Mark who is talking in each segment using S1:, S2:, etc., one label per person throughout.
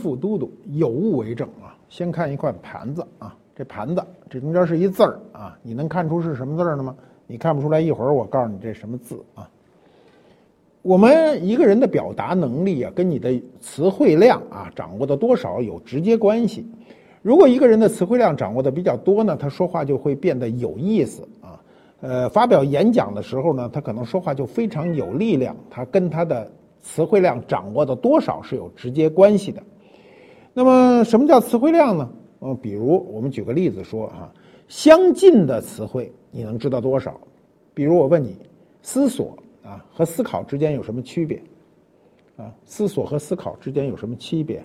S1: 副都督，有物为证啊。先看一块盘子啊，这盘子这中间是一字儿啊，你能看出是什么字儿了吗？你看不出来，一会儿我告诉你这什么字啊。我们一个人的表达能力啊，跟你的词汇量啊掌握的多少有直接关系。如果一个人的词汇量掌握的比较多呢，他说话就会变得有意思啊。呃，发表演讲的时候呢，他可能说话就非常有力量，他跟他的词汇量掌握的多少是有直接关系的。那么，什么叫词汇量呢？嗯，比如我们举个例子说啊，相近的词汇你能知道多少？比如我问你，思索。啊，和思考之间有什么区别？啊，思索和思考之间有什么区别？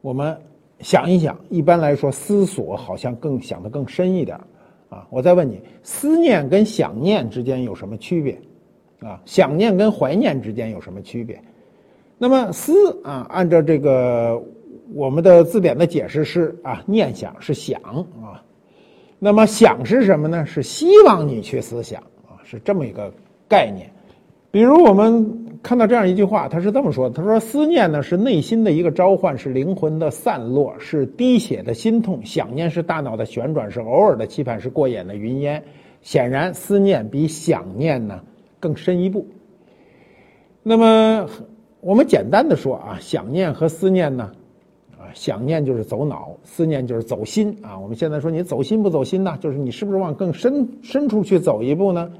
S1: 我们想一想，一般来说，思索好像更想的更深一点啊，我再问你，思念跟想念之间有什么区别？啊，想念跟怀念之间有什么区别？那么思啊，按照这个我们的字典的解释是啊，念想是想啊，那么想是什么呢？是希望你去思想啊，是这么一个。概念，比如我们看到这样一句话，他是这么说：“他说思念呢是内心的一个召唤，是灵魂的散落，是滴血的心痛；想念是大脑的旋转，是偶尔的期盼，是过眼的云烟。显然，思念比想念呢更深一步。那么，我们简单的说啊，想念和思念呢，想念就是走脑，思念就是走心啊。我们现在说你走心不走心呢？就是你是不是往更深深处去走一步呢？”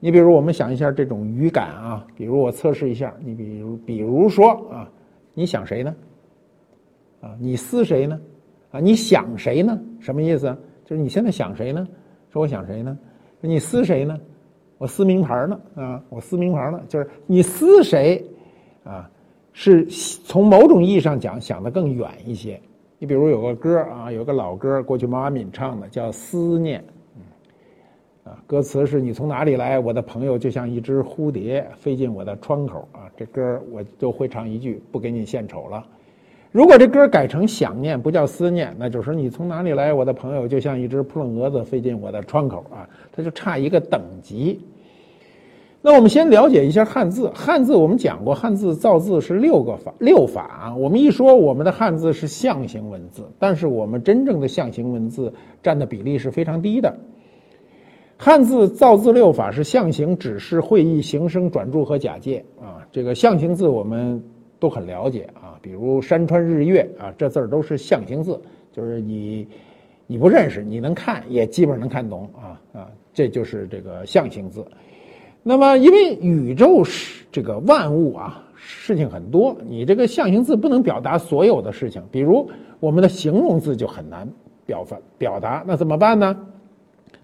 S1: 你比如，我们想一下这种语感啊，比如我测试一下，你比如，比如说啊，你想谁呢？啊，你思谁呢？啊，你想谁呢？什么意思？就是你现在想谁呢？说我想谁呢？你思谁呢？我撕名牌呢？啊，我撕名牌呢？就是你思谁？啊，是从某种意义上讲，想的更远一些。你比如有个歌啊，有个老歌，过去毛阿敏唱的，叫《思念》。啊，歌词是你从哪里来？我的朋友就像一只蝴蝶飞进我的窗口啊！这歌我就会唱一句，不给你献丑了。如果这歌改成想念，不叫思念，那就是你从哪里来？我的朋友就像一只扑棱蛾子飞进我的窗口啊！它就差一个等级。那我们先了解一下汉字。汉字我们讲过，汉字造字是六个法六法啊。我们一说我们的汉字是象形文字，但是我们真正的象形文字占的比例是非常低的。汉字造字六法是象形、指示、会意、形声、转注和假借啊。这个象形字我们都很了解啊，比如山川日月啊，这字儿都是象形字，就是你你不认识，你能看也基本上能看懂啊啊，这就是这个象形字。那么因为宇宙是这个万物啊，事情很多，你这个象形字不能表达所有的事情，比如我们的形容字就很难表发表达，那怎么办呢？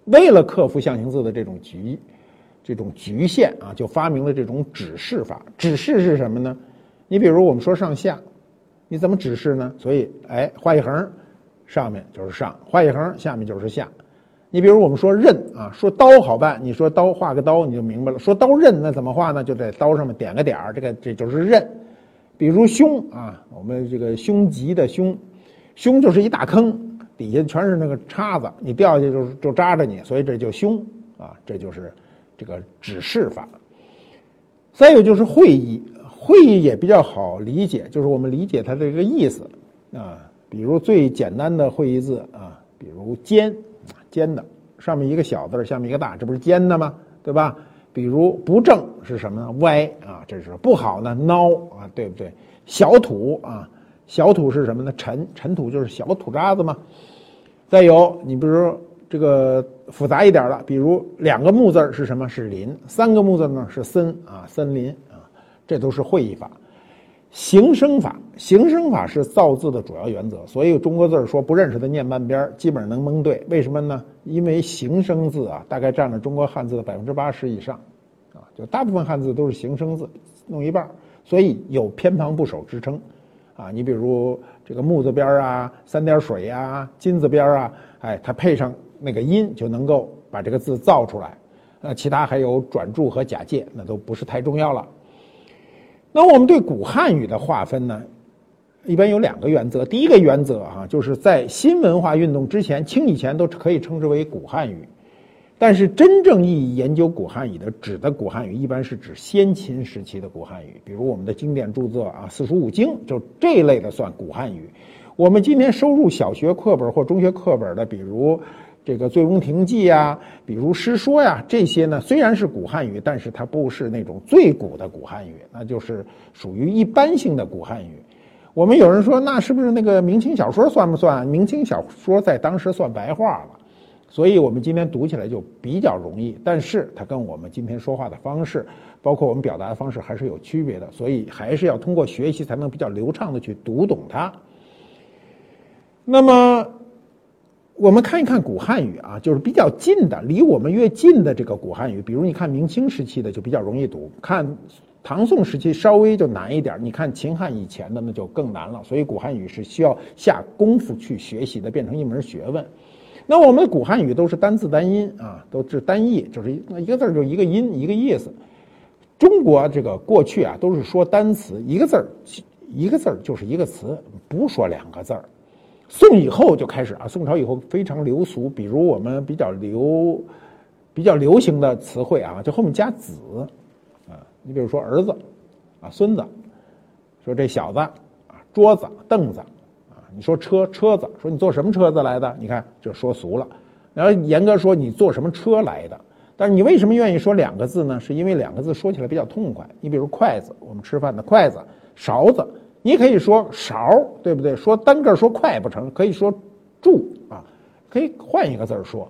S1: 为了克服象形字的这种局，这种局限啊，就发明了这种指示法。指示是什么呢？你比如我们说上下，你怎么指示呢？所以，哎，画一横，上面就是上；画一横，下面就是下。你比如我们说刃啊，说刀好办，你说刀画个刀，你就明白了。说刀刃那怎么画呢？就在刀上面点个点儿，这个这就是刃。比如胸啊，我们这个胸极的胸，胸就是一大坑。底下全是那个叉子，你掉下去就就扎着你，所以这就凶啊，这就是这个指示法。再有就是会意，会意也比较好理解，就是我们理解它这个意思啊。比如最简单的会意字啊，比如尖，尖的，上面一个小字，下面一个大，这不是尖的吗？对吧？比如不正是什么呢？歪啊，这是不好呢，孬啊，对不对？小土啊，小土是什么呢？尘，尘土就是小土渣子嘛。再有，你比如说这个复杂一点的，比如两个木字是什么？是林。三个木字呢是森啊，森林啊，这都是会意法。形声法，形声法是造字的主要原则。所以中国字说不认识的念半边，基本上能蒙对。为什么呢？因为形声字啊，大概占了中国汉字的百分之八十以上，啊，就大部分汉字都是形声字，弄一半，所以有偏旁部首之称。啊，你比如这个木字边啊，三点水呀，金字边啊，哎，它配上那个音，就能够把这个字造出来。呃，其他还有转注和假借，那都不是太重要了。那我们对古汉语的划分呢，一般有两个原则。第一个原则啊，就是在新文化运动之前，清以前都可以称之为古汉语。但是真正意义研究古汉语的，指的古汉语一般是指先秦时期的古汉语，比如我们的经典著作啊，四书五经，就这一类的算古汉语。我们今天收入小学课本或中学课本的，比如这个《醉翁亭记》呀，比如诗说呀，这些呢虽然是古汉语，但是它不是那种最古的古汉语，那就是属于一般性的古汉语。我们有人说，那是不是那个明清小说算不算？明清小说在当时算白话了。所以我们今天读起来就比较容易，但是它跟我们今天说话的方式，包括我们表达的方式还是有区别的，所以还是要通过学习才能比较流畅的去读懂它。那么，我们看一看古汉语啊，就是比较近的，离我们越近的这个古汉语，比如你看明清时期的就比较容易读，看唐宋时期稍微就难一点，你看秦汉以前的那就更难了。所以古汉语是需要下功夫去学习的，变成一门学问。那我们的古汉语都是单字单音啊，都是单义，就是一个字就一个音一个意思。中国这个过去啊都是说单词，一个字儿一个字儿就是一个词，不说两个字儿。宋以后就开始啊，宋朝以后非常流俗，比如我们比较流比较流行的词汇啊，就后面加子啊，你比如说儿子啊，孙子，说这小子啊，桌子凳子。啊你说车车子，说你坐什么车子来的？你看就说俗了。然后严格说你坐什么车来的？但是你为什么愿意说两个字呢？是因为两个字说起来比较痛快。你比如筷子，我们吃饭的筷子；勺子，你可以说勺，对不对？说单个说筷不成，可以说箸啊，可以换一个字儿说。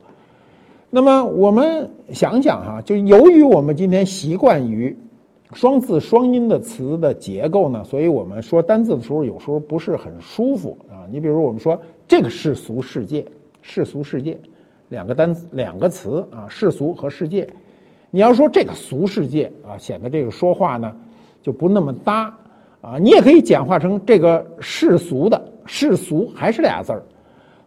S1: 那么我们想想哈，就由于我们今天习惯于。双字双音的词的结构呢，所以我们说单字的时候，有时候不是很舒服啊。你比如我们说这个世俗世界，世俗世界，两个单词两个词啊，世俗和世界。你要说这个俗世界啊，显得这个说话呢就不那么搭啊。你也可以简化成这个世俗的世俗，还是俩字儿。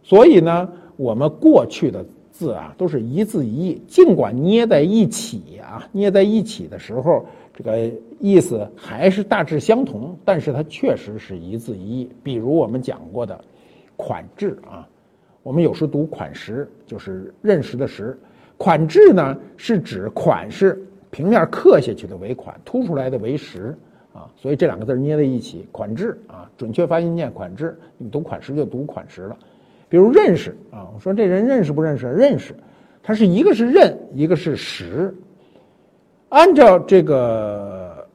S1: 所以呢，我们过去的字啊都是一字一义，尽管捏在一起啊，捏在一起的时候。这个意思还是大致相同，但是它确实是一字一义。比如我们讲过的“款制”啊，我们有时读“款识”，就是认识的“识”。款制呢是指款式平面刻下去的为款，凸出来的为实啊。所以这两个字捏在一起，“款制”啊，准确发音念“款制”，你读“款识”就读“款识”了。比如认识啊，我说这人认识不认识？认识，它是一个是认，一个是识。按照这个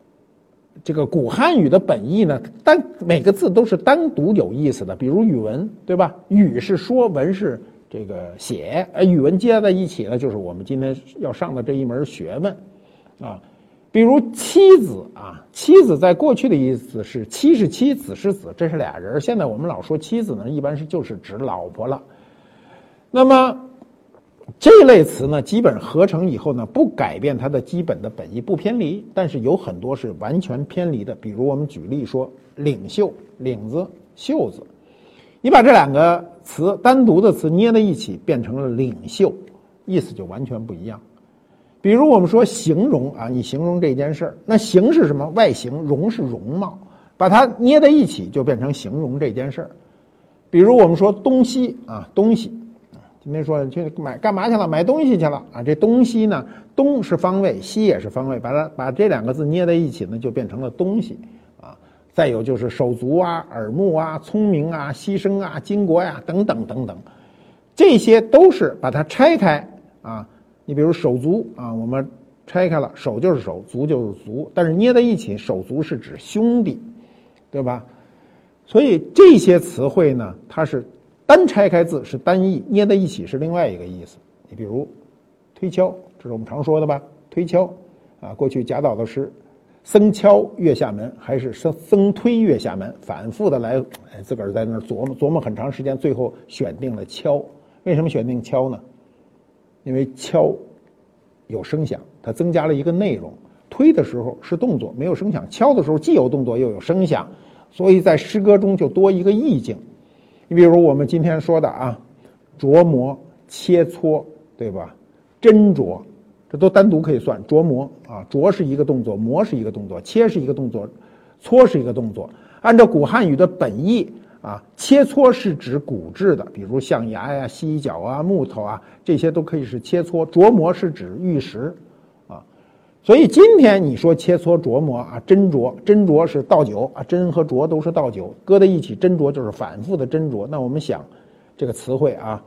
S1: 这个古汉语的本意呢，单每个字都是单独有意思的。比如语文，对吧？语是说，文是这个写，呃，语文接在一起呢，就是我们今天要上的这一门学问啊。比如妻子啊，妻子在过去的意思是妻是妻，子是子，这是俩人。现在我们老说妻子呢，一般是就是指老婆了。那么。这类词呢，基本合成以后呢，不改变它的基本的本意，不偏离。但是有很多是完全偏离的，比如我们举例说“领袖”“领子”“袖子”，你把这两个词单独的词捏在一起，变成了“领袖”，意思就完全不一样。比如我们说形容啊，你形容这件事儿，那形是什么？外形，容是容貌，把它捏在一起就变成形容这件事儿。比如我们说东西啊，东西。今天说去买干嘛去了？买东西去了啊！这东西呢，东是方位，西也是方位，把它把这两个字捏在一起呢，就变成了东西啊。再有就是手足啊、耳目啊、聪明啊、牺牲啊、巾帼呀等等等等，这些都是把它拆开啊。你比如手足啊，我们拆开了，手就是手，足就是足，但是捏在一起，手足是指兄弟，对吧？所以这些词汇呢，它是。单拆开字是单义，捏在一起是另外一个意思。你比如推敲，这是我们常说的吧？推敲啊，过去贾岛的诗，僧敲月下门，还是僧僧推月下门，反复的来，自个儿在那儿琢磨琢磨很长时间，最后选定了敲。为什么选定敲呢？因为敲有声响，它增加了一个内容。推的时候是动作，没有声响；敲的时候既有动作又有声响，所以在诗歌中就多一个意境。你比如我们今天说的啊，琢磨、切磋，对吧？斟酌，这都单独可以算。琢磨啊，琢是一个动作，磨是一个动作，切是一个动作，搓是一个动作。按照古汉语的本意，啊，切磋是指骨质的，比如象牙呀、犀角啊、木头啊，这些都可以是切磋。琢磨是指玉石，啊，所以今天你说切磋琢磨啊，斟酌，斟酌是倒酒啊，斟和酌都是倒酒，搁在一起斟酌就是反复的斟酌。那我们想，这个词汇啊，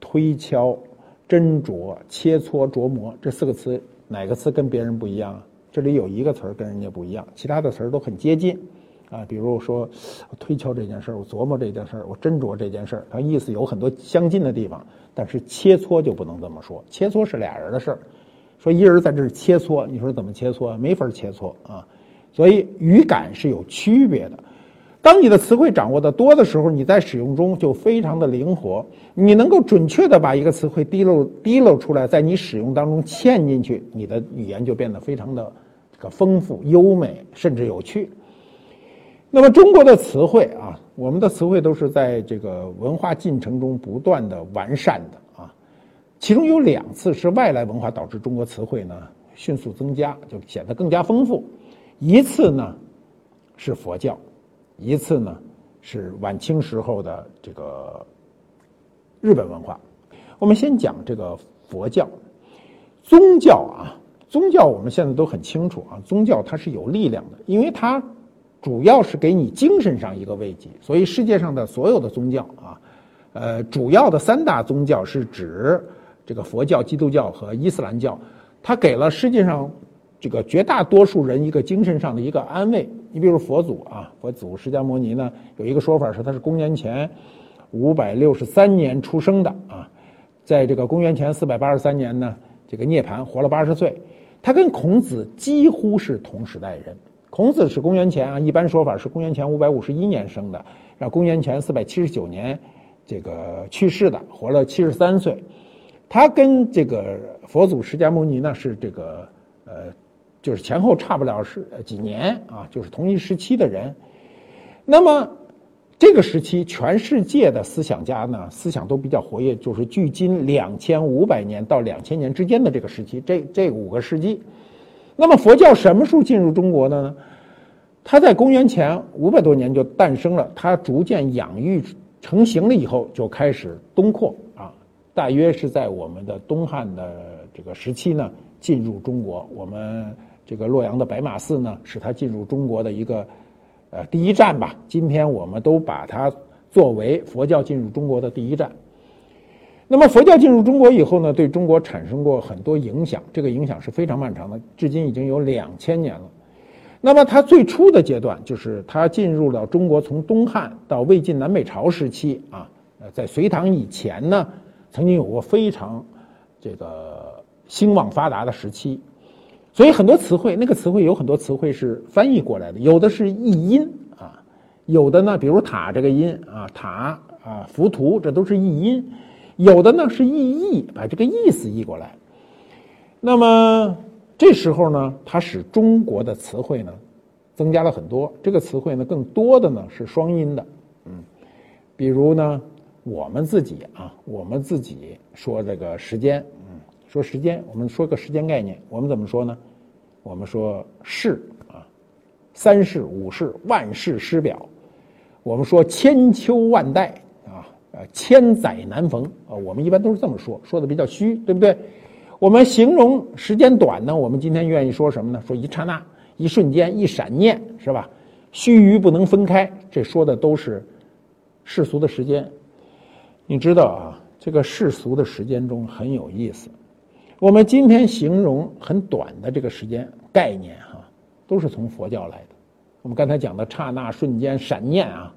S1: 推敲、斟酌、切磋、琢磨这四个词，哪个词跟别人不一样啊？这里有一个词儿跟人家不一样，其他的词儿都很接近。啊，比如说推敲这件事儿，我琢磨这件事儿，我斟酌这件事儿，它意思有很多相近的地方，但是切磋就不能这么说。切磋是俩人的事儿，说一人在这儿切磋，你说怎么切磋？没法切磋啊。所以语感是有区别的。当你的词汇掌握的多的时候，你在使用中就非常的灵活，你能够准确的把一个词汇滴漏滴漏出来，在你使用当中嵌进去，你的语言就变得非常的这个丰富、优美，甚至有趣。那么中国的词汇啊，我们的词汇都是在这个文化进程中不断的完善的啊，其中有两次是外来文化导致中国词汇呢迅速增加，就显得更加丰富。一次呢是佛教，一次呢是晚清时候的这个日本文化。我们先讲这个佛教，宗教啊，宗教我们现在都很清楚啊，宗教它是有力量的，因为它。主要是给你精神上一个慰藉，所以世界上的所有的宗教啊，呃，主要的三大宗教是指这个佛教、基督教和伊斯兰教，它给了世界上这个绝大多数人一个精神上的一个安慰。你比如佛祖啊，佛祖释迦牟尼呢，有一个说法是他是公元前五百六十三年出生的啊，在这个公元前四百八十三年呢，这个涅槃活了八十岁，他跟孔子几乎是同时代人。孔子是公元前啊，一般说法是公元前五百五十一年生的，然后公元前四百七十九年这个去世的，活了七十三岁。他跟这个佛祖释迦牟尼呢是这个呃，就是前后差不了是几年啊，就是同一时期的人。那么这个时期，全世界的思想家呢思想都比较活跃，就是距今两千五百年到两千年之间的这个时期，这这五个世纪。那么佛教什么时候进入中国的呢？它在公元前五百多年就诞生了，它逐渐养育成型了以后，就开始东扩啊，大约是在我们的东汉的这个时期呢，进入中国。我们这个洛阳的白马寺呢，是它进入中国的一个呃第一站吧。今天我们都把它作为佛教进入中国的第一站。那么佛教进入中国以后呢，对中国产生过很多影响，这个影响是非常漫长的，至今已经有两千年了。那么它最初的阶段就是它进入了中国，从东汉到魏晋南北朝时期啊，呃，在隋唐以前呢，曾经有过非常这个兴旺发达的时期，所以很多词汇，那个词汇有很多词汇是翻译过来的，有的是译音啊，有的呢，比如塔这个音啊，塔啊，浮屠，这都是译音。有的呢是意译，把这个意思译过来。那么这时候呢，它使中国的词汇呢增加了很多。这个词汇呢，更多的呢是双音的，嗯，比如呢，我们自己啊，我们自己说这个时间，嗯，说时间，我们说个时间概念，我们怎么说呢？我们说世啊，三世、五世、万世师表。我们说千秋万代。呃，千载难逢啊，我们一般都是这么说，说的比较虚，对不对？我们形容时间短呢，我们今天愿意说什么呢？说一刹那、一瞬间、一闪念，是吧？须臾不能分开，这说的都是世俗的时间。你知道啊，这个世俗的时间中很有意思。我们今天形容很短的这个时间概念，哈，都是从佛教来的。我们刚才讲的刹那、瞬间、闪念啊。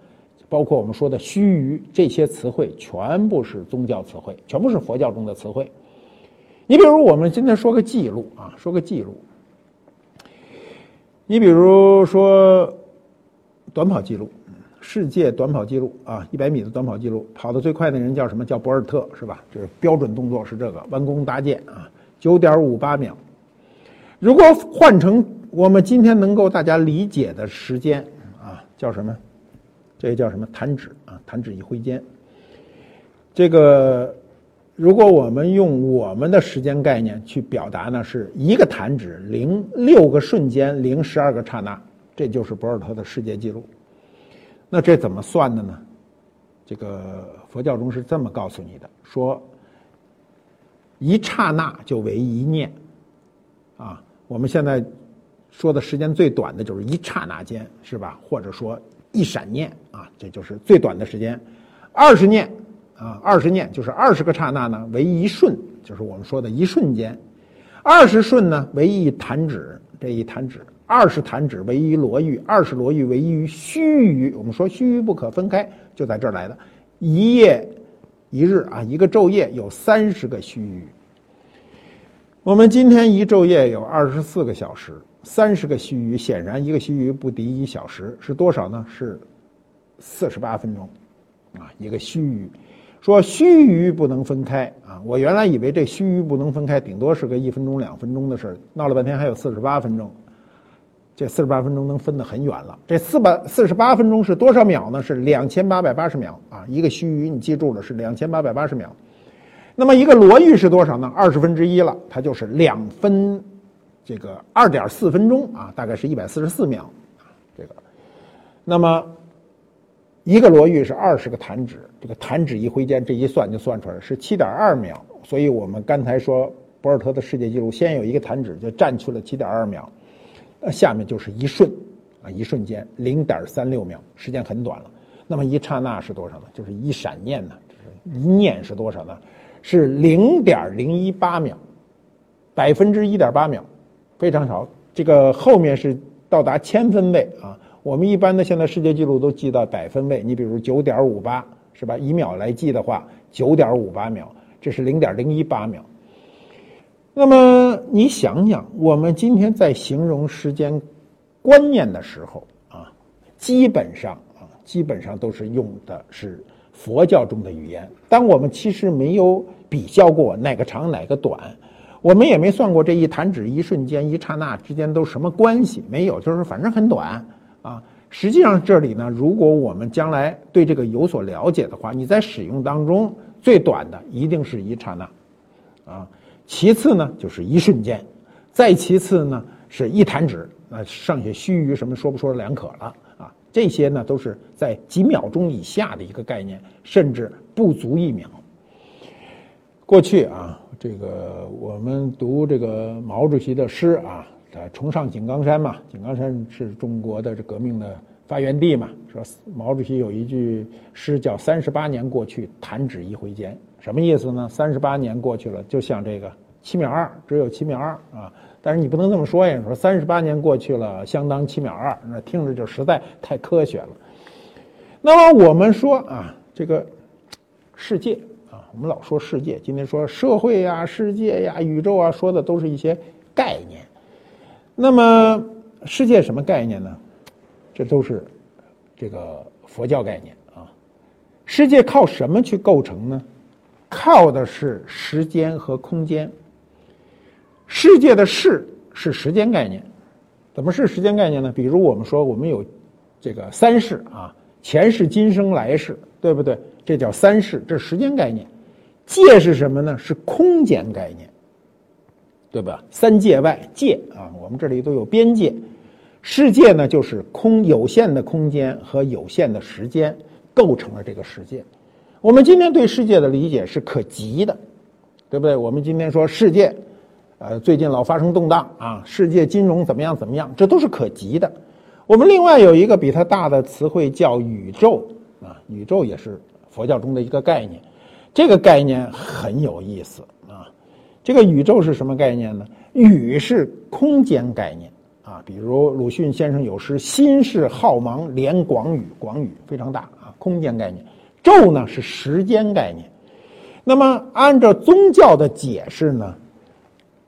S1: 包括我们说的须臾这些词汇，全部是宗教词汇，全部是佛教中的词汇。你比如我们今天说个记录啊，说个记录。你比如说短跑记录，世界短跑记录啊，一百米的短跑记录，跑得最快的人叫什么？叫博尔特是吧？就是标准动作是这个，弯弓搭箭啊，九点五八秒。如果换成我们今天能够大家理解的时间啊，叫什么？这叫什么弹指啊？弹指一挥间。这个，如果我们用我们的时间概念去表达呢，是一个弹指零六个瞬间零十二个刹那，这就是博尔特的世界纪录。那这怎么算的呢？这个佛教中是这么告诉你的：说一刹那就为一念，啊，我们现在说的时间最短的就是一刹那间，是吧？或者说一闪念啊，这就是最短的时间。二十念啊，二十念就是二十个刹那呢，为一瞬，就是我们说的一瞬间。二十瞬呢，为一弹指，这一弹指；二十弹指为一罗玉，二十罗玉为一须臾。我们说须臾不可分开，就在这儿来的。一夜一日啊，一个昼夜有三十个须臾。我们今天一昼夜有二十四个小时，三十个须臾，显然一个须臾不敌一小时，是多少呢？是四十八分钟啊，一个须臾。说须臾不能分开啊！我原来以为这须臾不能分开，顶多是个一分钟、两分钟的事儿，闹了半天还有四十八分钟。这四十八分钟能分得很远了。这四百四十八分钟是多少秒呢？是两千八百八十秒啊！一个须臾，你记住了，是两千八百八十秒。那么一个罗玉是多少呢？二十分之一了，它就是两分，这个二点四分钟啊，大概是一百四十四秒。这个，那么。一个罗玉是二十个弹指，这个弹指一挥间，这一算就算出来是七点二秒。所以我们刚才说博尔特的世界纪录，先有一个弹指就占去了七点二秒，呃，下面就是一瞬，啊，一瞬间零点三六秒，时间很短了。那么一刹那是多少呢？就是一闪念呢，就是一念是多少呢？是零点零一八秒，百分之一点八秒，非常少。这个后面是到达千分位啊。我们一般的现在世界纪录都记到百分位，你比如九点五八，是吧？以秒来记的话，九点五八秒，这是零点零一八秒。那么你想想，我们今天在形容时间观念的时候啊，基本上啊，基本上都是用的是佛教中的语言。当我们其实没有比较过哪个长哪个短。我们也没算过这一弹指、一瞬间、一刹那之间都什么关系，没有，就是反正很短。啊，实际上这里呢，如果我们将来对这个有所了解的话，你在使用当中最短的一定是一刹那，啊，其次呢就是一瞬间，再其次呢是一弹指，那剩下须臾什么说不说两可了啊，这些呢都是在几秒钟以下的一个概念，甚至不足一秒。过去啊，这个我们读这个毛主席的诗啊。他崇尚井冈山嘛，井冈山是中国的这革命的发源地嘛。说毛主席有一句诗叫“三十八年过去，弹指一挥间”，什么意思呢？三十八年过去了，就像这个七秒二，只有七秒二啊。但是你不能这么说呀，说三十八年过去了，相当七秒二，那听着就实在太科学了。那么我们说啊，这个世界，我们老说世界，今天说社会呀、世界呀、宇宙啊，说的都是一些概念。那么，世界什么概念呢？这都是这个佛教概念啊。世界靠什么去构成呢？靠的是时间和空间。世界的“世”是时间概念，怎么是时间概念呢？比如我们说我们有这个三世啊，前世、今生、来世，对不对？这叫三世，这是时间概念。界是什么呢？是空间概念。对吧？三界外界啊，我们这里都有边界。世界呢，就是空有限的空间和有限的时间构成了这个世界。我们今天对世界的理解是可及的，对不对？我们今天说世界，呃，最近老发生动荡啊，世界金融怎么样怎么样，这都是可及的。我们另外有一个比它大的词汇叫宇宙啊，宇宙也是佛教中的一个概念，这个概念很有意思啊。这个宇宙是什么概念呢？宇是空间概念啊，比如鲁迅先生有诗“心是浩茫连广宇”，广宇非常大啊，空间概念。宙呢是时间概念。那么按照宗教的解释呢，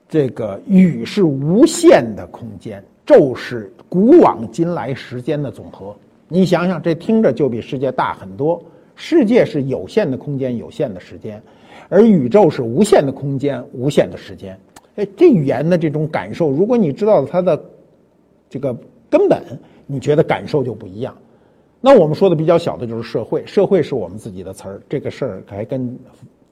S1: 这个宇是无限的空间，宙是古往今来时间的总和。你想想，这听着就比世界大很多。世界是有限的空间，有限的时间。而宇宙是无限的空间，无限的时间。哎，这语言的这种感受，如果你知道它的这个根本，你觉得感受就不一样。那我们说的比较小的就是社会，社会是我们自己的词儿，这个事儿还跟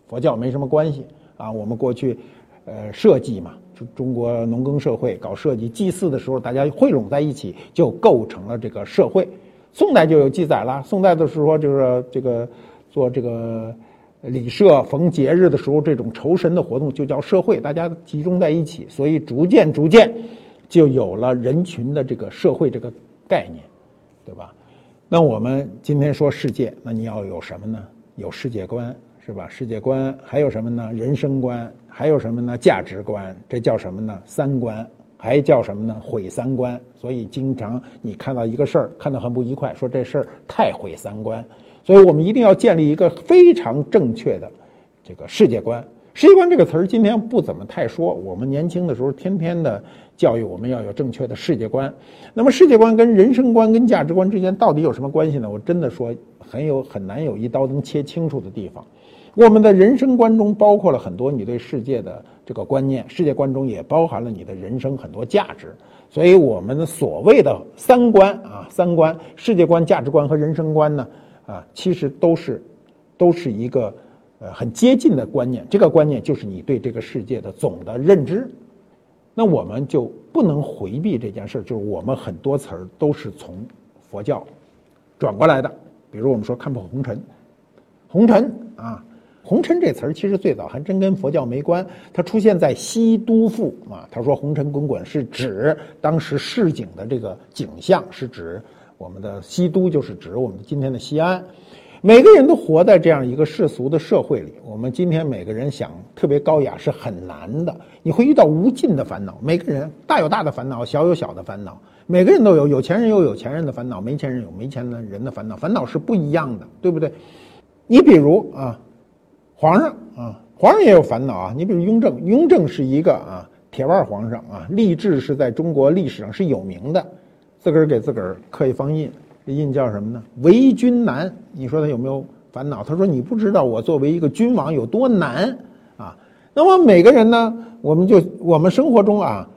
S1: 佛教没什么关系啊。我们过去呃设计嘛，中中国农耕社会搞设计祭祀的时候，大家汇拢在一起，就构成了这个社会。宋代就有记载了，宋代的时候就是这个。做这个礼社逢节日的时候这种酬神的活动，就叫社会，大家集中在一起，所以逐渐逐渐就有了人群的这个社会这个概念，对吧？那我们今天说世界，那你要有什么呢？有世界观，是吧？世界观还有什么呢？人生观，还有什么呢？价值观，这叫什么呢？三观。还叫什么呢？毁三观。所以经常你看到一个事儿，看到很不愉快，说这事儿太毁三观。所以我们一定要建立一个非常正确的这个世界观。世界观这个词儿今天不怎么太说。我们年轻的时候天天的教育我们要有正确的世界观。那么世界观跟人生观跟价值观之间到底有什么关系呢？我真的说很有很难有一刀能切清楚的地方。我们的人生观中包括了很多你对世界的这个观念，世界观中也包含了你的人生很多价值。所以，我们的所谓的三观啊，三观、世界观、价值观和人生观呢，啊，其实都是都是一个呃很接近的观念。这个观念就是你对这个世界的总的认知。那我们就不能回避这件事儿，就是我们很多词儿都是从佛教转过来的。比如我们说看破红尘，红尘啊。红尘这词儿其实最早还真跟佛教没关，它出现在《西都赋》啊。他说“红尘滚滚”是指当时市井的这个景象，是指我们的西都，就是指我们今天的西安。每个人都活在这样一个世俗的社会里，我们今天每个人想特别高雅是很难的。你会遇到无尽的烦恼，每个人大有大的烦恼，小有小的烦恼，每个人都有，有钱人有有钱人的烦恼，没钱人有没钱的人的烦恼，烦恼是不一样的，对不对？你比如啊。皇上啊，皇上也有烦恼啊。你比如雍正，雍正是一个啊铁腕皇上啊，立志是在中国历史上是有名的，自个儿给自个儿刻一方印，这印叫什么呢？为君难。你说他有没有烦恼？他说你不知道我作为一个君王有多难啊。那么每个人呢，我们就我们生活中啊，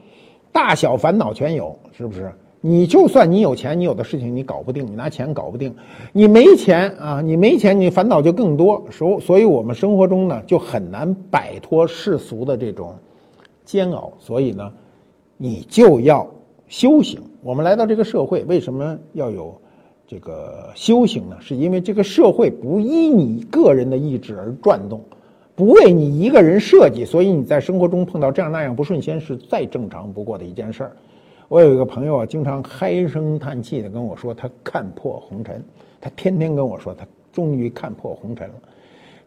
S1: 大小烦恼全有，是不是？你就算你有钱，你有的事情你搞不定，你拿钱搞不定。你没钱啊，你没钱，你烦恼就更多。所所以，我们生活中呢，就很难摆脱世俗的这种煎熬。所以呢，你就要修行。我们来到这个社会，为什么要有这个修行呢？是因为这个社会不依你个人的意志而转动，不为你一个人设计，所以你在生活中碰到这样那样不顺心，是再正常不过的一件事儿。我有一个朋友啊，经常唉声叹气的跟我说，他看破红尘，他天天跟我说，他终于看破红尘了，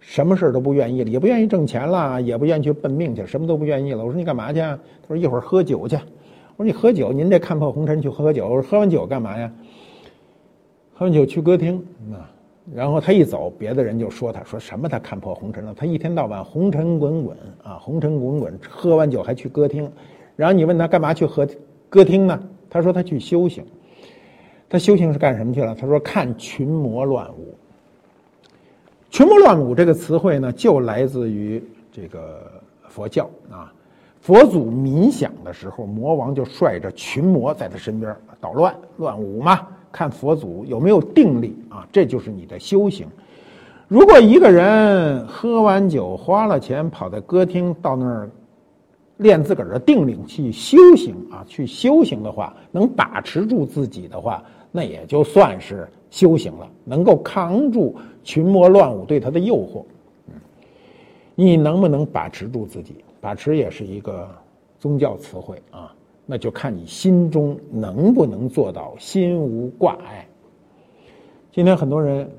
S1: 什么事都不愿意了，也不愿意挣钱了，也不愿意去奔命去，什么都不愿意了。我说你干嘛去？他说一会儿喝酒去。我说你喝酒，您这看破红尘去喝酒。我说喝完酒干嘛呀？喝完酒去歌厅啊。然后他一走，别的人就说他说什么他看破红尘了？他一天到晚红尘滚滚啊，红尘滚滚，喝完酒还去歌厅。然后你问他干嘛去喝？歌厅呢？他说他去修行，他修行是干什么去了？他说看群魔乱舞。群魔乱舞这个词汇呢，就来自于这个佛教啊。佛祖冥想的时候，魔王就率着群魔在他身边捣乱乱舞嘛。看佛祖有没有定力啊？这就是你的修行。如果一个人喝完酒花了钱，跑到歌厅到那儿。练自个儿的定力去修行啊，去修行的话，能把持住自己的话，那也就算是修行了，能够扛住群魔乱舞对他的诱惑。嗯，你能不能把持住自己？把持也是一个宗教词汇啊，那就看你心中能不能做到心无挂碍。今天很多人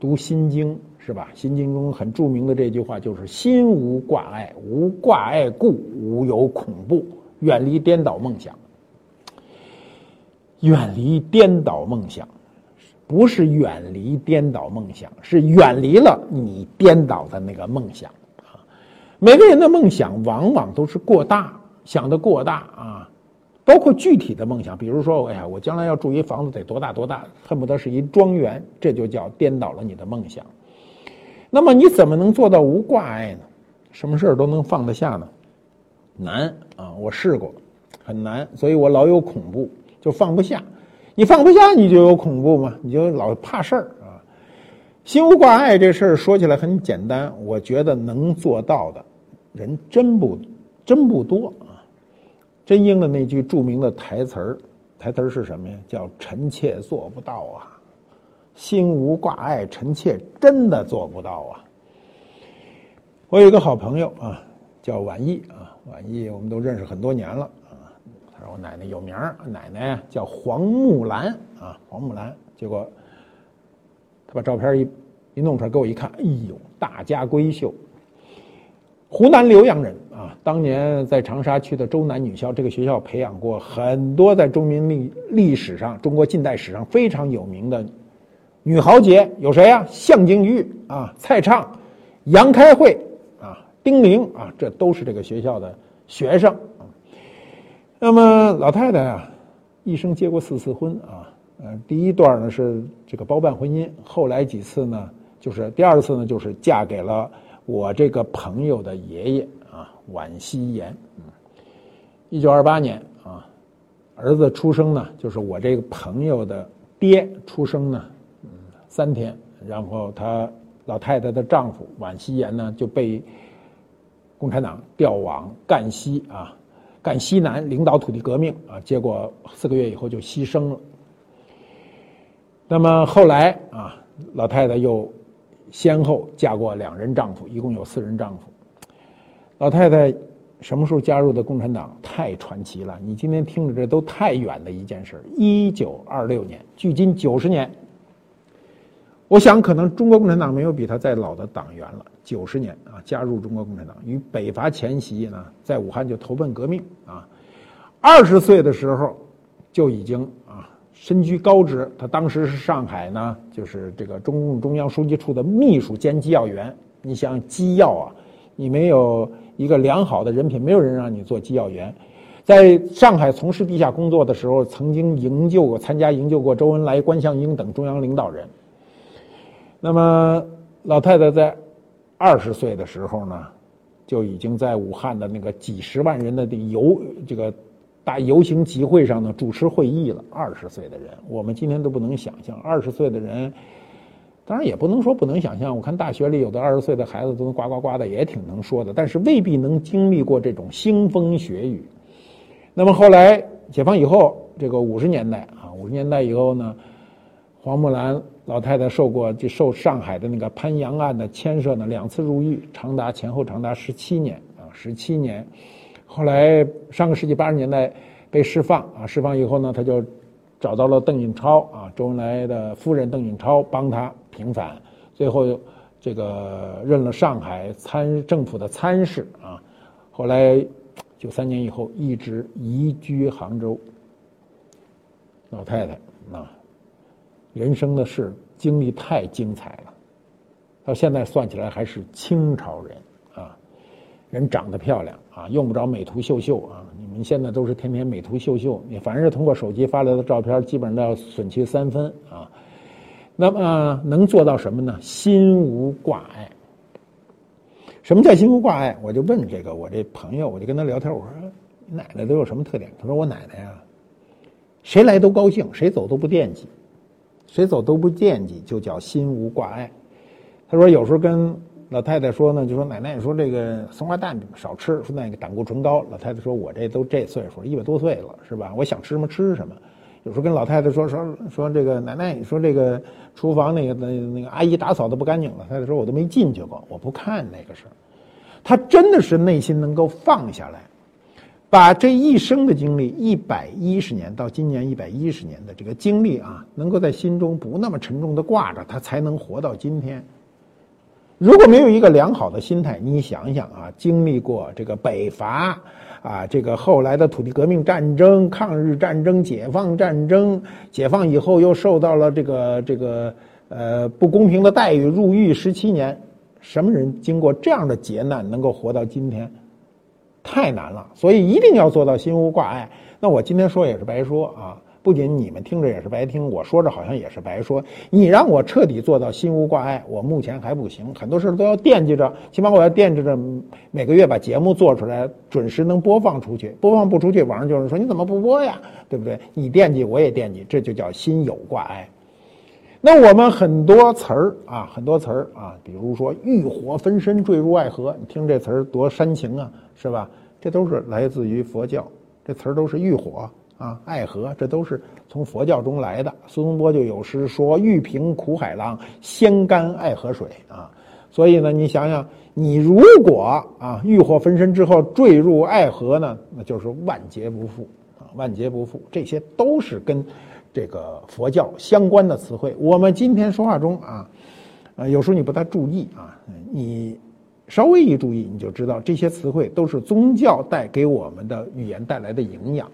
S1: 读心经。是吧？《心经》中很著名的这句话就是“心无挂碍，无挂碍故，无有恐怖，远离颠倒梦想。”远离颠倒梦想，不是远离颠倒梦想，是远离了你颠倒的那个梦想啊！每个人的梦想往往都是过大，想的过大啊，包括具体的梦想，比如说，哎呀，我将来要住一房子得多大多大，恨不得是一庄园，这就叫颠倒了你的梦想。那么你怎么能做到无挂碍呢？什么事儿都能放得下呢？难啊！我试过，很难，所以我老有恐怖，就放不下。你放不下，你就有恐怖嘛，你就老怕事儿啊。心无挂碍这事儿说起来很简单，我觉得能做到的人真不真不多啊。真应了那句著名的台词儿，台词儿是什么呀？叫“臣妾做不到啊”。心无挂碍，臣妾真的做不到啊。我有一个好朋友啊，叫婉意啊，婉意我们都认识很多年了啊。他说我奶奶有名儿奶奶叫黄木兰啊，黄木兰。结果他把照片一一弄出来给我一看，哎呦，大家闺秀。湖南浏阳人啊，当年在长沙区的周南女校，这个学校培养过很多在中民历历史上、中国近代史上非常有名的女豪杰，有谁啊？向京玉啊，蔡畅、杨开慧啊，丁玲啊，这都是这个学校的学生。那么老太太啊，一生结过四次婚啊，呃，第一段呢是这个包办婚姻，后来几次呢，就是第二次呢，就是嫁给了。我这个朋友的爷爷啊，宛希言，嗯，一九二八年啊，儿子出生呢，就是我这个朋友的爹出生呢，三天，然后他老太太的丈夫宛希言呢就被共产党调往赣西啊，赣西南领导土地革命啊，结果四个月以后就牺牲了。那么后来啊，老太太又。先后嫁过两任丈夫，一共有四任丈夫。老太太什么时候加入的共产党？太传奇了！你今天听着这都太远的一件事。一九二六年，距今九十年。我想，可能中国共产党没有比他再老的党员了。九十年啊，加入中国共产党，与北伐前夕呢，在武汉就投奔革命啊。二十岁的时候就已经啊。身居高职，他当时是上海呢，就是这个中共中央书记处的秘书兼机要员。你想机要啊，你没有一个良好的人品，没有人让你做机要员。在上海从事地下工作的时候，曾经营救过、参加营救过周恩来、关向英等中央领导人。那么老太太在二十岁的时候呢，就已经在武汉的那个几十万人的游这个。大游行集会上呢，主持会议了。二十岁的人，我们今天都不能想象。二十岁的人，当然也不能说不能想象。我看大学里有的二十岁的孩子都能呱呱呱的，也挺能说的，但是未必能经历过这种腥风血雨。那么后来解放以后，这个五十年代啊，五十年代以后呢，黄木兰老太太受过就受上海的那个潘阳案的牵涉呢，两次入狱，长达前后长达十七年啊，十七年。后来上个世纪八十年代被释放啊，释放以后呢，他就找到了邓颖超啊，周恩来的夫人邓颖超帮他平反，最后这个任了上海参政府的参事啊。后来九三年以后一直移居杭州。老太太啊，人生的事经历太精彩了，到现在算起来还是清朝人啊，人长得漂亮。啊，用不着美图秀秀啊！你们现在都是天天美图秀秀，你凡是通过手机发来的照片，基本上都要损其三分啊。那么能做到什么呢？心无挂碍。什么叫心无挂碍？我就问这个我这朋友，我就跟他聊天，我说你奶奶都有什么特点？他说我奶奶呀，谁来都高兴，谁走都不惦记，谁走都不惦记，就叫心无挂碍。他说有时候跟。老太太说呢，就说奶奶，你说这个松花蛋少吃，说那个胆固醇高。老太太说，我这都这岁数，一百多岁了，是吧？我想吃什么吃什么。有时候跟老太太说说说这个奶奶，你说这个厨房那个那那个阿姨打扫的不干净了。太太说，我都没进去过，我不看那个事儿。她真的是内心能够放下来，把这一生的经历一百一十年到今年一百一十年的这个经历啊，能够在心中不那么沉重的挂着，他才能活到今天。如果没有一个良好的心态，你想想啊，经历过这个北伐，啊，这个后来的土地革命战争、抗日战争、解放战争，解放以后又受到了这个这个呃不公平的待遇，入狱十七年，什么人经过这样的劫难能够活到今天？太难了，所以一定要做到心无挂碍。那我今天说也是白说啊。不仅你们听着也是白听，我说着好像也是白说。你让我彻底做到心无挂碍，我目前还不行，很多事都要惦记着，起码我要惦记着每个月把节目做出来，准时能播放出去。播放不出去，网上就是说你怎么不播呀？对不对？你惦记，我也惦记，这就叫心有挂碍。那我们很多词儿啊，很多词儿啊，比如说欲火焚身，坠入爱河，你听这词儿多煽情啊，是吧？这都是来自于佛教，这词儿都是欲火。啊，爱河，这都是从佛教中来的。苏东坡就有诗说：“欲平苦海浪，先干爱河水。”啊，所以呢，你想想，你如果啊欲火焚身之后坠入爱河呢，那就是万劫不复啊，万劫不复。这些都是跟这个佛教相关的词汇。我们今天说话中啊，呃，有时候你不太注意啊，你稍微一注意，你就知道这些词汇都是宗教带给我们的语言带来的营养。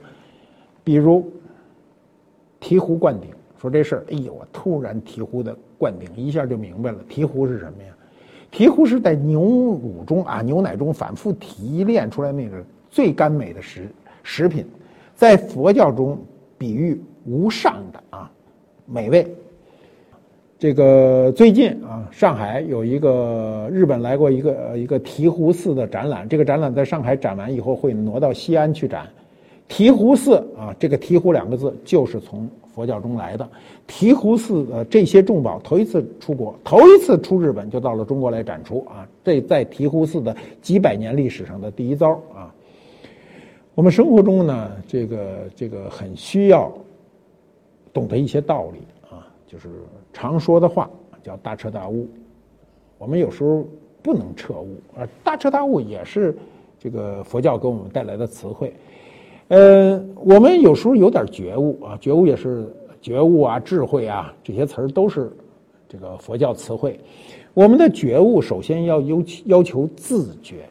S1: 比如醍醐灌顶，说这事儿，哎呦，我突然醍醐的灌顶，一下就明白了。醍醐是什么呀？醍醐是在牛乳中啊，牛奶中反复提炼出来那个最甘美的食食品，在佛教中比喻无上的啊美味。这个最近啊，上海有一个日本来过一个一个醍醐寺的展览，这个展览在上海展完以后会挪到西安去展。醍醐寺啊，这个“醍醐”两个字就是从佛教中来的。醍醐寺呃，这些重宝头一次出国，头一次出日本就到了中国来展出啊。这在醍醐寺的几百年历史上的第一遭啊。我们生活中呢，这个这个很需要懂得一些道理啊，就是常说的话叫大彻大悟。我们有时候不能彻悟啊，大彻大悟也是这个佛教给我们带来的词汇。呃，我们有时候有点觉悟啊，觉悟也是觉悟啊，智慧啊，这些词儿都是这个佛教词汇。我们的觉悟首先要要要求自觉，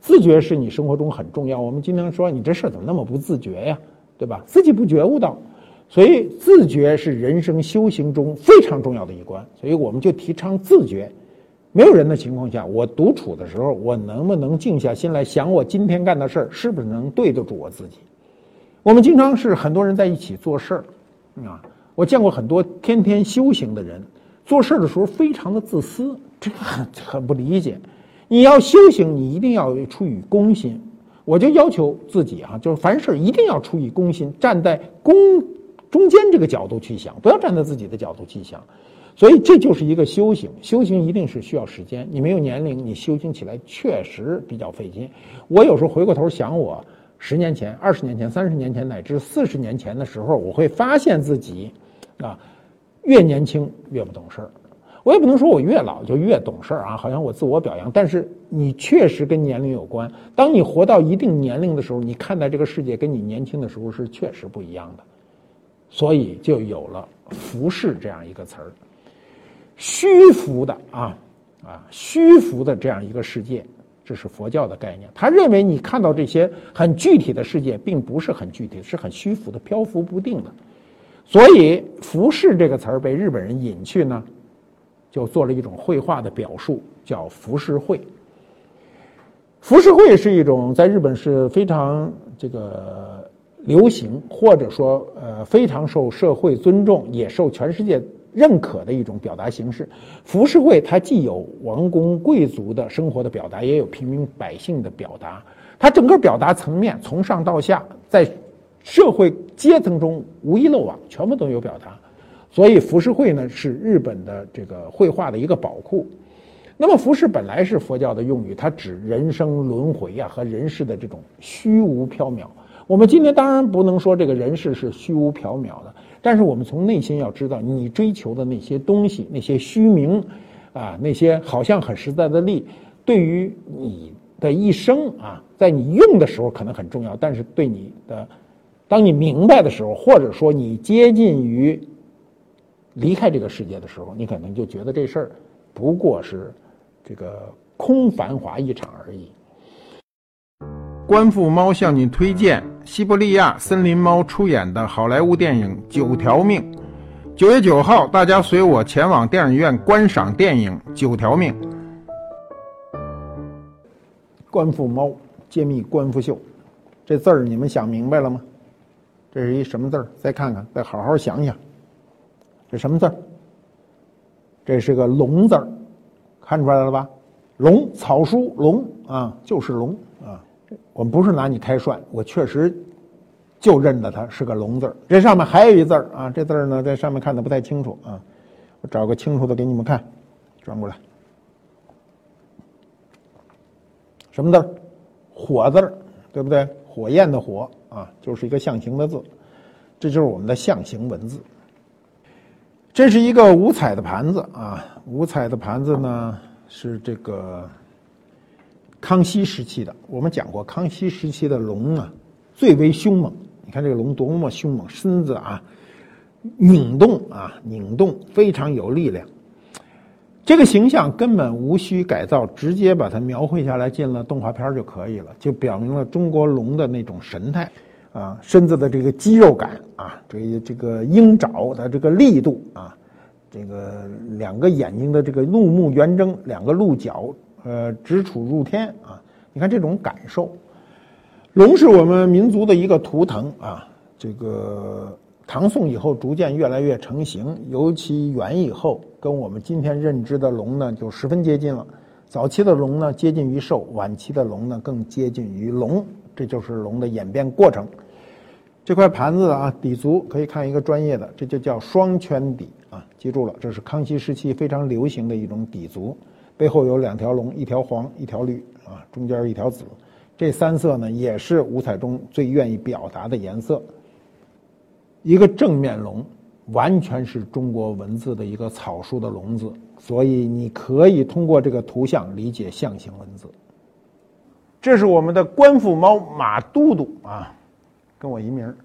S1: 自觉是你生活中很重要。我们经常说你这事怎么那么不自觉呀，对吧？自己不觉悟到，所以自觉是人生修行中非常重要的一关。所以我们就提倡自觉。没有人的情况下，我独处的时候，我能不能静下心来想我今天干的事儿是不是能对得住我自己？我们经常是很多人在一起做事儿，啊，我见过很多天天修行的人，做事儿的时候非常的自私，这个很很不理解。你要修行，你一定要出于公心。我就要求自己啊，就是凡事一定要出于公心，站在公中间这个角度去想，不要站在自己的角度去想。所以这就是一个修行，修行一定是需要时间。你没有年龄，你修行起来确实比较费劲。我有时候回过头想，我十年前、二十年前、三十年前乃至四十年前的时候，我会发现自己，啊，越年轻越不懂事儿。我也不能说我越老就越懂事儿啊，好像我自我表扬。但是你确实跟年龄有关。当你活到一定年龄的时候，你看待这个世界跟你年轻的时候是确实不一样的。所以就有了“浮世”这样一个词儿。虚浮的啊啊，虚浮的这样一个世界，这是佛教的概念。他认为你看到这些很具体的世界，并不是很具体，是很虚浮的、漂浮不定的。所以“浮世”这个词儿被日本人引去呢，就做了一种绘画的表述，叫“浮世绘”。浮世绘是一种在日本是非常这个流行，或者说呃非常受社会尊重，也受全世界。认可的一种表达形式，浮世绘它既有王公贵族的生活的表达，也有平民百姓的表达。它整个表达层面从上到下，在社会阶层中无一漏网，全部都有表达。所以浮世绘呢是日本的这个绘画的一个宝库。那么浮世本来是佛教的用语，它指人生轮回呀和人世的这种虚无缥缈。我们今天当然不能说这个人世是虚无缥缈的。但是我们从内心要知道，你追求的那些东西，那些虚名，啊，那些好像很实在的利，对于你的一生啊，在你用的时候可能很重要，但是对你的，当你明白的时候，或者说你接近于离开这个世界的时候，你可能就觉得这事儿不过是这个空繁华一场而已。
S2: 观复猫向你推荐西伯利亚森林猫出演的好莱坞电影《九条命》。九月九号，大家随我前往电影院观赏电影《九条命》。
S1: 观复猫，揭秘观复秀，这字儿你们想明白了吗？这是一什么字儿？再看看，再好好想想，这什么字儿？这是个龙字儿，看出来了吧？龙，草书龙啊，就是龙。我们不是拿你开涮，我确实就认得它是个“龙”字儿。这上面还有一字儿啊，这字儿呢在上面看的不太清楚啊，我找个清楚的给你们看，转过来，什么字儿？火字儿，对不对？火焰的火啊，就是一个象形的字。这就是我们的象形文字。这是一个五彩的盘子啊，五彩的盘子呢是这个康熙时期的。我们讲过，康熙时期的龙啊最为凶猛。你看这个龙多么凶猛，身子啊拧动啊拧动，非常有力量。这个形象根本无需改造，直接把它描绘下来进了动画片就可以了，就表明了中国龙的那种神态。啊，身子的这个肌肉感啊，这这个鹰爪的这个力度啊，这个两个眼睛的这个怒目圆睁，两个鹿角呃直杵入天啊，你看这种感受。龙是我们民族的一个图腾啊，这个唐宋以后逐渐越来越成型，尤其元以后，跟我们今天认知的龙呢就十分接近了。早期的龙呢接近于兽，晚期的龙呢更接近于龙，这就是龙的演变过程。这块盘子啊，底足可以看一个专业的，这就叫双圈底啊，记住了，这是康熙时期非常流行的一种底足，背后有两条龙，一条黄，一条绿啊，中间一条紫，这三色呢也是五彩中最愿意表达的颜色。一个正面龙，完全是中国文字的一个草书的龙字，所以你可以通过这个图像理解象形文字。这是我们的官复猫马都督啊。跟我一名儿！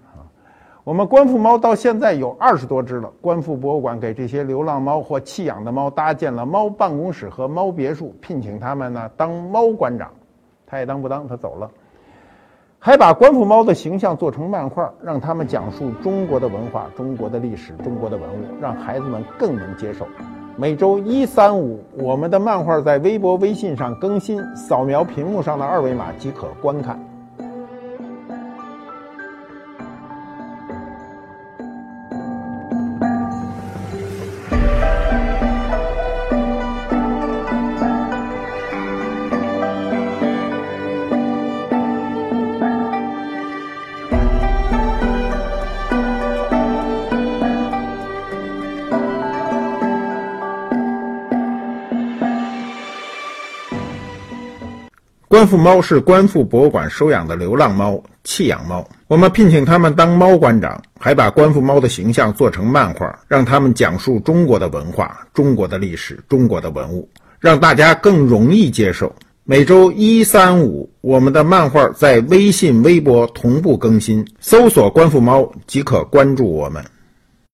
S1: 我们观复猫到现在有二十多只了。观复博物馆给这些流浪猫或弃养的猫搭建了猫办公室和猫别墅，聘请他们呢当猫馆长。他也当不当，他走了。还把观复猫的形象做成漫画，让他们讲述中国的文化、中国的历史、中国的文物，让孩子们更能接受。每周一、三、五，我们的漫画在微博、微信上更新，扫描屏幕上的二维码即可观看。
S2: 观复猫是观复博物馆收养的流浪猫、弃养猫。我们聘请他们当猫馆长，还把观复猫的形象做成漫画，让他们讲述中国的文化、中国的历史、中国的文物，让大家更容易接受。每周一、三、五，我们的漫画在微信、微博同步更新，搜索“观复猫”即可关注我们。